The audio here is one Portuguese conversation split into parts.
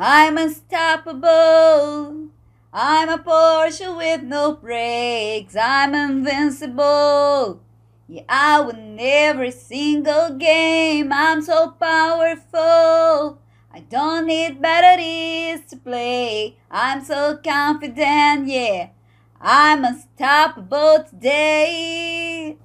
I'm unstoppable. I'm a Porsche with no brakes. I'm invincible. Yeah, I win every single game. I'm so powerful. I don't need batteries to play. I'm so confident, yeah. I'm unstoppable today.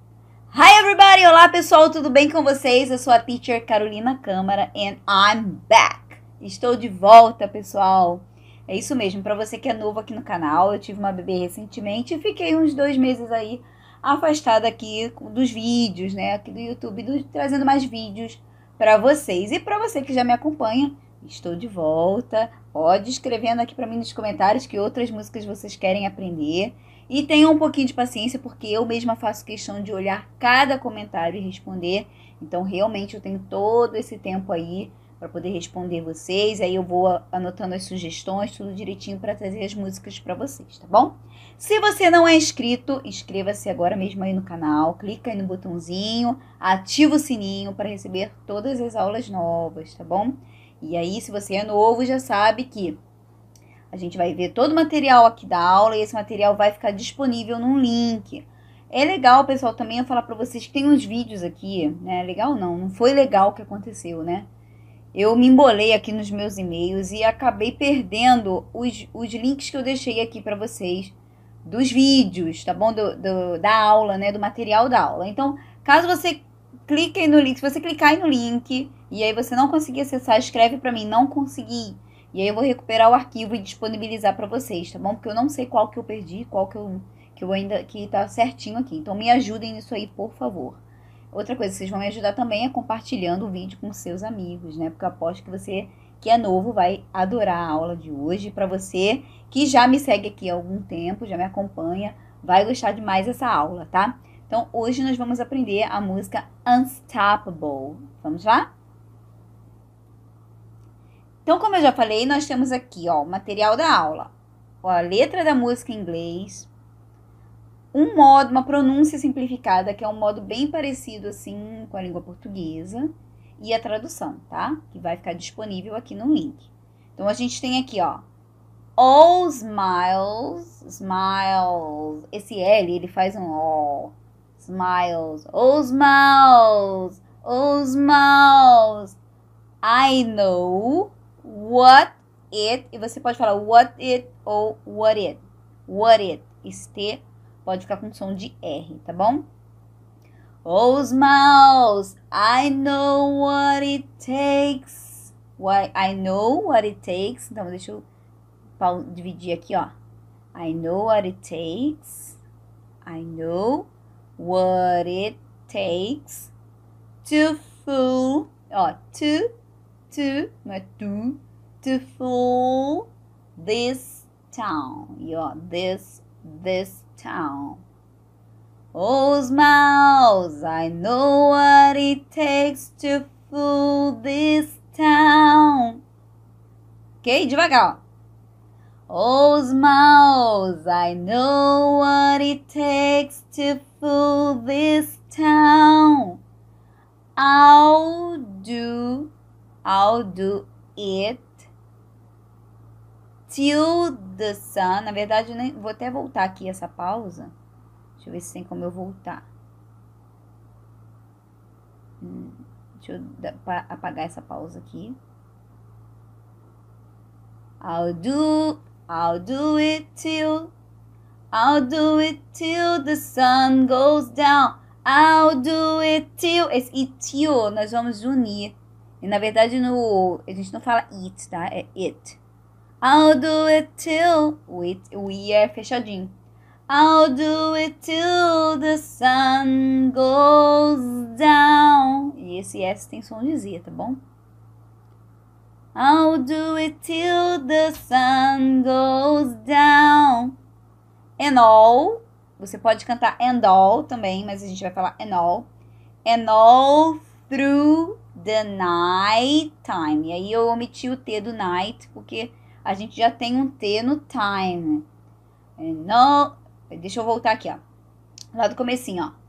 Hi everybody! Olá pessoal, tudo bem com vocês? Eu sou a teacher Carolina Câmara and I'm back. Estou de volta, pessoal. É isso mesmo, para você que é novo aqui no canal, eu tive uma bebê recentemente e fiquei uns dois meses aí afastada aqui dos vídeos, né, aqui do YouTube, do, trazendo mais vídeos para vocês. E para você que já me acompanha, estou de volta. Pode escrevendo aqui para mim nos comentários que outras músicas vocês querem aprender. E tenham um pouquinho de paciência, porque eu mesma faço questão de olhar cada comentário e responder. Então, realmente, eu tenho todo esse tempo aí para poder responder vocês. Aí eu vou anotando as sugestões, tudo direitinho para trazer as músicas para vocês, tá bom? Se você não é inscrito, inscreva-se agora mesmo aí no canal, clica aí no botãozinho, ativa o sininho para receber todas as aulas novas, tá bom? E aí, se você é novo, já sabe que a gente vai ver todo o material aqui da aula e esse material vai ficar disponível num link. É legal, pessoal, também eu falar para vocês que tem uns vídeos aqui, né? Legal não, não foi legal o que aconteceu, né? Eu me embolei aqui nos meus e-mails e acabei perdendo os, os links que eu deixei aqui para vocês dos vídeos, tá bom? Do, do, da aula, né? Do material da aula. Então, caso você clique no link, se você clicar aí no link e aí você não conseguir acessar, escreve para mim, não consegui. E aí eu vou recuperar o arquivo e disponibilizar para vocês, tá bom? Porque eu não sei qual que eu perdi, qual que eu, que eu ainda, que tá certinho aqui. Então, me ajudem nisso aí, por favor. Outra coisa que vocês vão me ajudar também é compartilhando o vídeo com seus amigos, né? Porque eu aposto que você que é novo vai adorar a aula de hoje. Para você que já me segue aqui há algum tempo, já me acompanha, vai gostar demais dessa aula, tá? Então, hoje nós vamos aprender a música Unstoppable. Vamos lá? Então, como eu já falei, nós temos aqui, ó, o material da aula. a letra da música em inglês, um modo, uma pronúncia simplificada, que é um modo bem parecido assim com a língua portuguesa, e a tradução, tá? Que vai ficar disponível aqui no link. Então a gente tem aqui, ó, all smiles, smiles. Esse L, ele faz um O. Smiles, all smiles, all smiles. I know what it, e você pode falar what it ou what it. What it, este pode ficar com som de R, tá bom? Os maus, I know what it takes. I know what it takes. Então, deixa eu dividir aqui, ó. I know what it takes. I know what it takes to fool. Ó, to, to, não é to, to fool this town. E ó, this, this town. Os mouse, I know what it takes to fool this town. Ok? Devagar. Os mouse, I know what it takes to fool this town. I'll do, I'll do it till the sun. Na verdade, eu nem, vou até voltar aqui essa pausa. Deixa eu ver se tem como eu voltar. Hum, deixa eu apagar essa pausa aqui. I'll do, I'll do it till, I'll do it till the sun goes down. I'll do it till. Esse it till nós vamos unir. E na verdade no, a gente não fala it, tá? É it. I'll do it till. O, o I é fechadinho. I'll do it till the sun goes down. E esse S tem som de Z, tá bom? I'll do it till the sun goes down. And all. Você pode cantar and all também, mas a gente vai falar and all. And all through the night time. E aí eu omiti o T do night, porque a gente já tem um T no time. No, deixa eu voltar aqui, ó. Lá do comecinho, ó.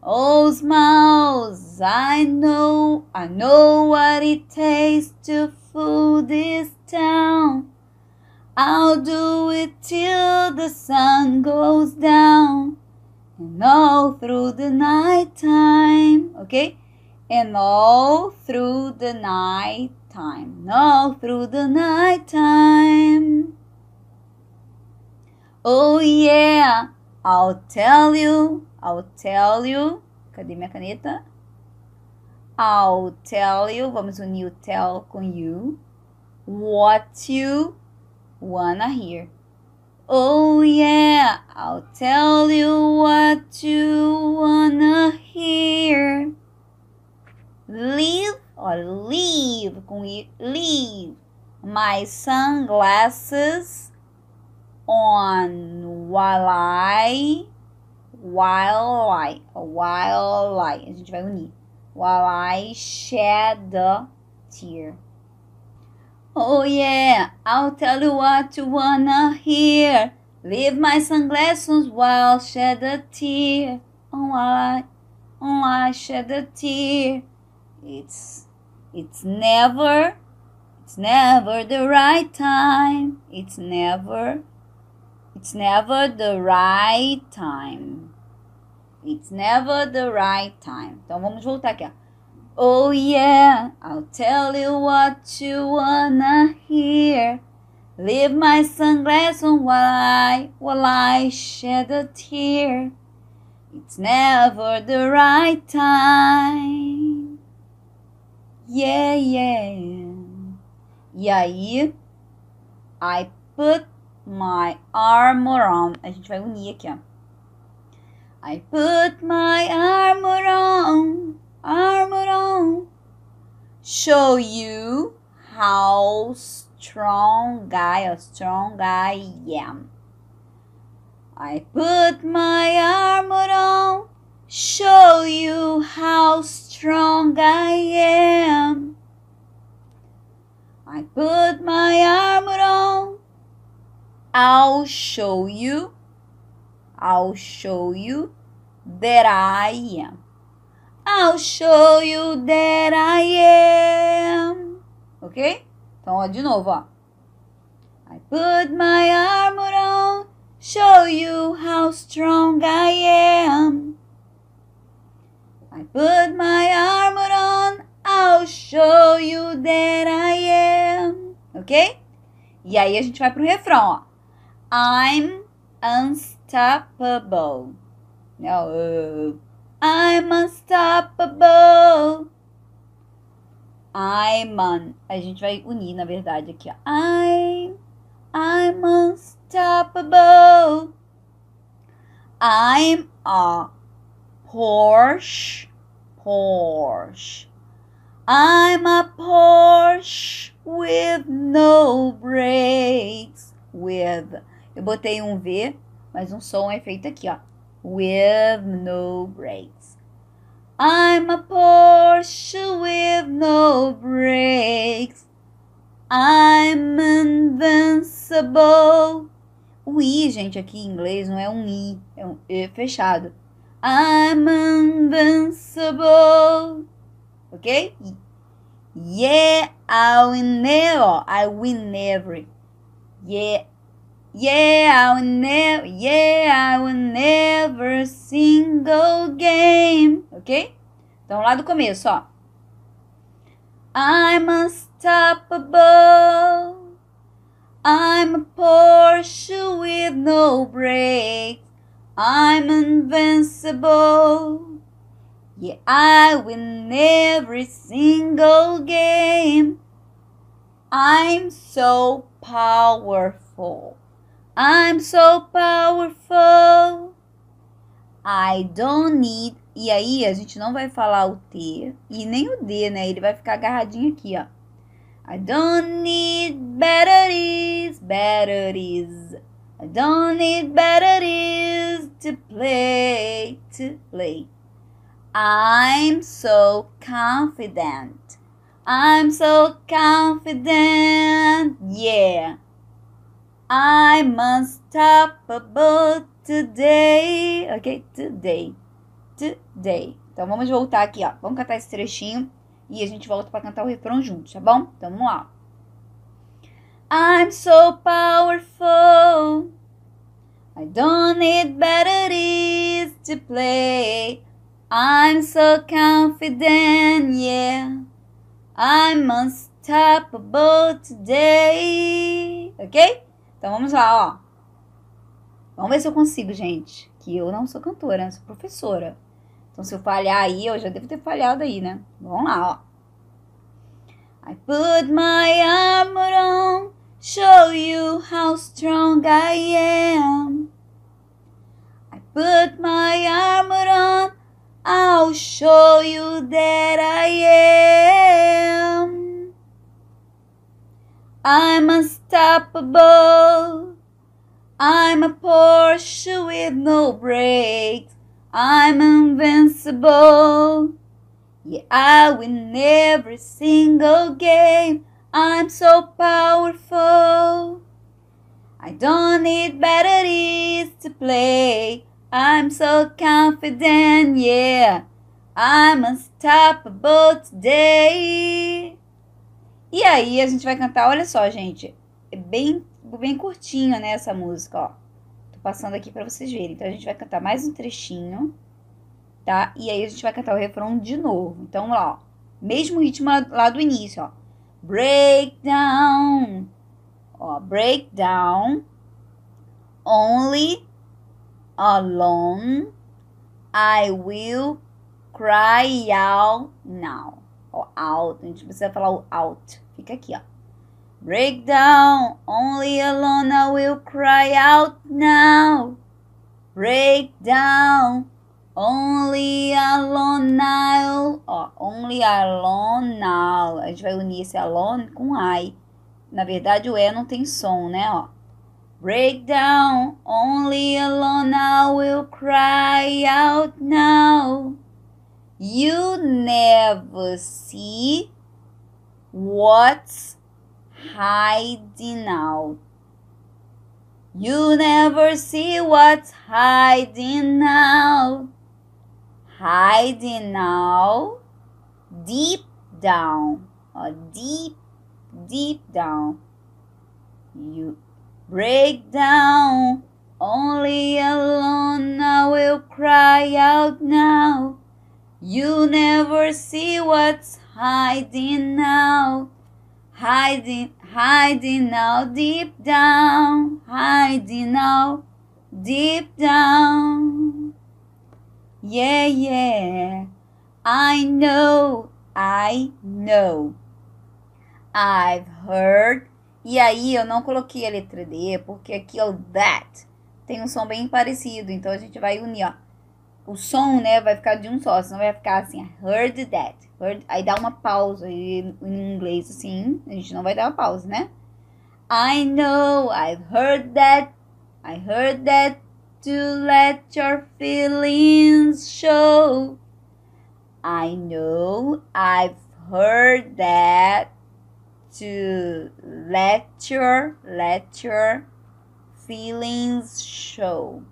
Oh, smiles, I know, I know what it takes to fool this town. I'll do it till the sun goes down and all through the night time, okay? And all through the night time, all through the night time. Oh yeah, I'll tell you, I'll tell you. Cadê minha caneta? I'll tell you, vamos unir o tell com you. What you wanna hear. Oh yeah, I'll tell you what you wanna hear. Leave or leave com leave my sunglasses on while I while I while I a gente vai unir while I shed the tear. Oh yeah, I'll tell you what you wanna hear. Leave my sunglasses while shed a tear. Oh I, oh I shed a tear. It's, it's never, it's never the right time. It's never, it's never the right time. It's never the right time. Então vamos voltar aqui, ó. Oh yeah, I'll tell you what you wanna hear. Leave my sunglasses on while I, while I shed a tear. It's never the right time. Yeah, yeah. E aí, I put my armor on. A gente vai unir aqui, ó. I put my armor on armor on. Show you how strong I, a strong I am. I put my armor on. Show you how strong I am. I put my armor on. I'll show you. I'll show you that I am. I'll show you that I am. Ok? Então, ó, de novo, ó. I put my armor on, show you how strong I am. I put my armor on, I'll show you that I am. Ok? E aí a gente vai pro refrão, ó. I'm unstoppable. Não, uh, I'm unstoppable. I'm un. A gente vai unir, na verdade, aqui, ó. I'm, I'm unstoppable. I'm a Porsche, Porsche. I'm a Porsche with no brakes. With. Eu botei um V, mas um som é feito aqui, ó with no brakes. I'm a Porsche with no brakes. I'm invincible. O I, gente, aqui em inglês não é um I, é um E fechado. I'm invincible. Ok? Yeah, I never, I will never. Yeah, Yeah, I never, yeah, I never single game. Ok? Então, lá do começo, ó. I'm unstoppable. I'm a Porsche with no brakes. I'm invincible. Yeah, I win every single game. I'm so powerful. I'm so powerful. I don't need. E aí a gente não vai falar o T e nem o D, né? Ele vai ficar agarradinho aqui, ó. I don't need batteries, batteries. I don't need batteries to play, to play. I'm so confident. I'm so confident. Yeah. I'm unstoppable today. Ok? Today. Today. Então vamos voltar aqui, ó. Vamos cantar esse trechinho e a gente volta para cantar o refrão junto, tá bom? Então vamos lá. I'm so powerful. I don't need batteries to play. I'm so confident, yeah. I'm unstoppable today. Ok? Então vamos lá, ó. Vamos ver se eu consigo, gente. Que eu não sou cantora, eu sou professora. Então se eu falhar aí, eu já devo ter falhado aí, né? Vamos lá, ó. I put my armor on, show you how strong I am. I put my armor on, I'll show you that I am. I'm unstoppable. I'm a Porsche with no brakes. I'm invincible. Yeah, I win every single game. I'm so powerful. I don't need batteries to play. I'm so confident, yeah. I'm unstoppable today. E aí a gente vai cantar, olha só, gente. É bem, bem curtinho, né, essa música, ó. Tô passando aqui para vocês verem. Então a gente vai cantar mais um trechinho tá? E aí a gente vai cantar o refrão de novo. Então, lá, ó. Mesmo ritmo lá do início, ó. Break down. Ó, break down. Only alone I will cry out now. Ó, out. A gente precisa falar o out. Fica aqui, ó. Break down. Only alone I will cry out now. Break down. Only alone now. Ó, only alone now. A gente vai unir esse alone com I. Na verdade, o E não tem som, né? Ó. Break down. Only alone I will cry out now. You never see what's hiding out. You never see what's hiding out hiding now, deep down, or deep, deep down. You break down, only alone I will cry out now. You never see what's hiding now, hiding, hiding now, deep down, hiding now, deep down. Yeah, yeah. I know, I know. I've heard. E aí eu não coloquei a letra D, porque aqui o that. Tem um som bem parecido, então a gente vai unir, ó. O som, né, vai ficar de um só, senão vai ficar assim, heard that. Heard, aí dá uma pausa em inglês assim, a gente não vai dar uma pausa, né? I know, I've heard that. I heard that to let your feelings show. I know I've heard that to let your let your feelings show.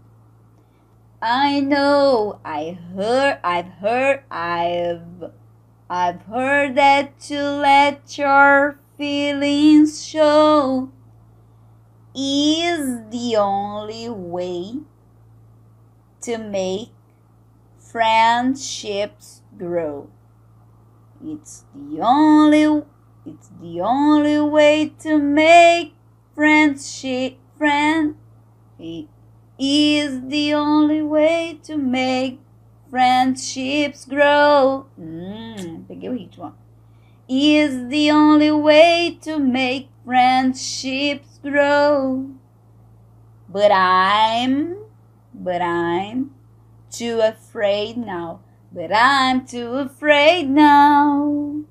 I know I heard I've heard I've I've heard that to let your feelings show is the only way to make friendships grow. It's the only it's the only way to make friendship friend it is the only way to make friendships grow. Hum, peguei o ritmo. Is the only way to make friendships grow. But I'm but I'm too afraid now. But I'm too afraid now.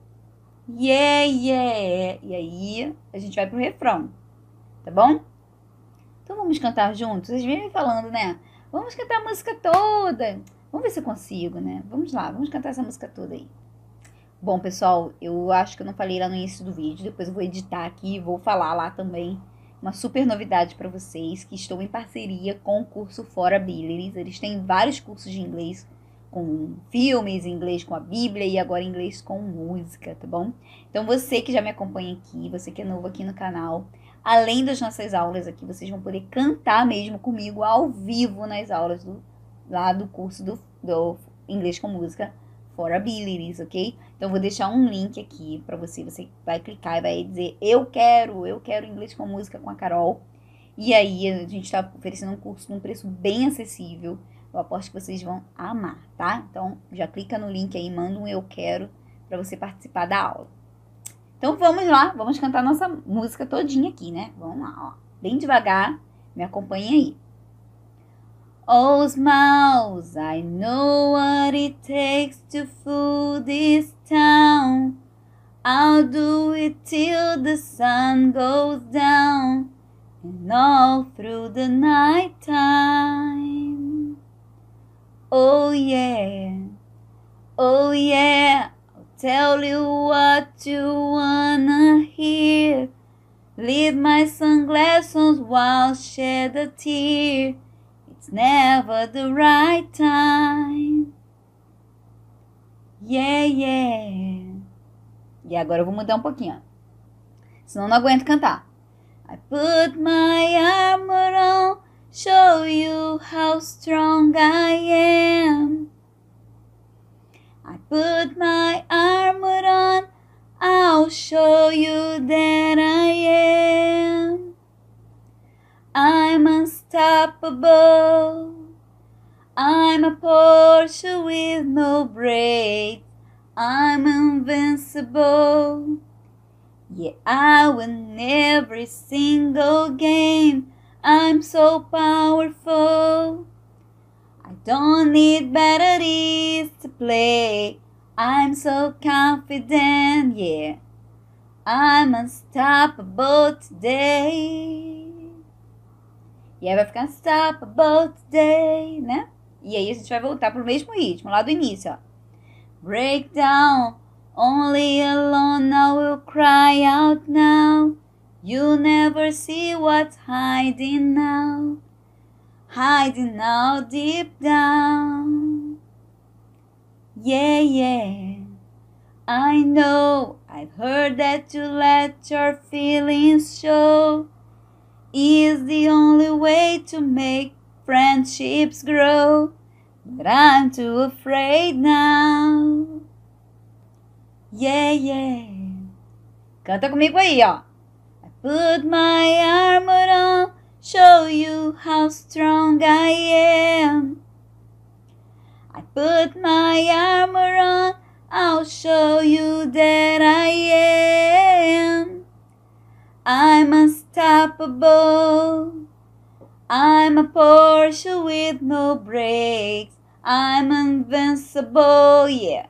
Yeah, yeah. E aí a gente vai pro refrão, tá bom? Então vamos cantar juntos? Vocês vêm me falando, né? Vamos cantar a música toda. Vamos ver se eu consigo, né? Vamos lá, vamos cantar essa música toda aí. Bom, pessoal, eu acho que eu não falei lá no início do vídeo. Depois eu vou editar aqui e vou falar lá também uma super novidade para vocês que estou em parceria com o curso Fora Abilities. Eles têm vários cursos de inglês com filmes, inglês com a Bíblia e agora inglês com música, tá bom? Então você que já me acompanha aqui, você que é novo aqui no canal, além das nossas aulas aqui, vocês vão poder cantar mesmo comigo ao vivo nas aulas do, lá do curso do, do Inglês com Música for Abilities, ok? Então, vou deixar um link aqui para você. Você vai clicar e vai dizer: Eu quero, eu quero inglês com música com a Carol. E aí, a gente está oferecendo um curso num preço bem acessível. Eu aposto que vocês vão amar, tá? Então, já clica no link aí, manda um Eu Quero para você participar da aula. Então, vamos lá, vamos cantar nossa música todinha aqui, né? Vamos lá, ó. Bem devagar, me acompanhe aí. Oh, smiles, I know what it takes to fool this town. I'll do it till the sun goes down and all through the night time. Oh, yeah, oh, yeah, I'll tell you what you wanna hear. Leave my sunglasses while shed a tear. It's never the right time. Yeah, yeah. E agora eu vou mudar um pouquinho. Senão não aguento cantar. I put my armor on, show you how strong I am. I put my armor on, I'll show you that I am. Unstoppable. I'm a Porsche with no brakes. I'm invincible. Yeah, I win every single game. I'm so powerful. I don't need batteries to play. I'm so confident, yeah. I'm unstoppable today. E aí vai ficar unstoppable today, né? E aí a gente vai voltar pro mesmo ritmo, lá do início, ó. Break down, only alone I will cry out now. You'll never see what's hiding now. Hiding now deep down. Yeah, yeah. I know, I've heard that you let your feelings show is the only way to make friendships grow. But I'm too afraid now. Yeah, yeah. Canta comigo aí, ó. I put my armor on, show you how strong I am. I put my armor on, I'll show you that I am. I'm unstoppable. I'm a Porsche with no brakes. I'm invincible, yeah.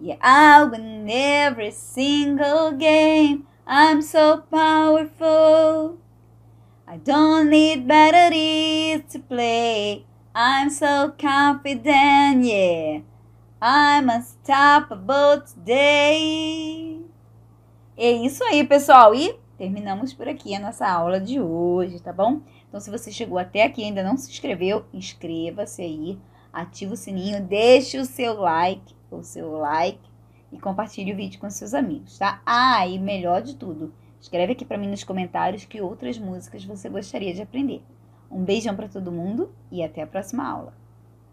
Yeah, I win every single game. I'm so powerful. I don't need batteries to play. I'm so confident, yeah. I'm unstoppable today. É isso aí, pessoal. E terminamos por aqui a nossa aula de hoje, tá bom? Então, se você chegou até aqui e ainda não se inscreveu, inscreva-se aí, ativa o sininho, deixe o seu like, o seu like e compartilhe o vídeo com seus amigos, tá? Ah, e melhor de tudo, escreve aqui para mim nos comentários que outras músicas você gostaria de aprender. Um beijão para todo mundo e até a próxima aula.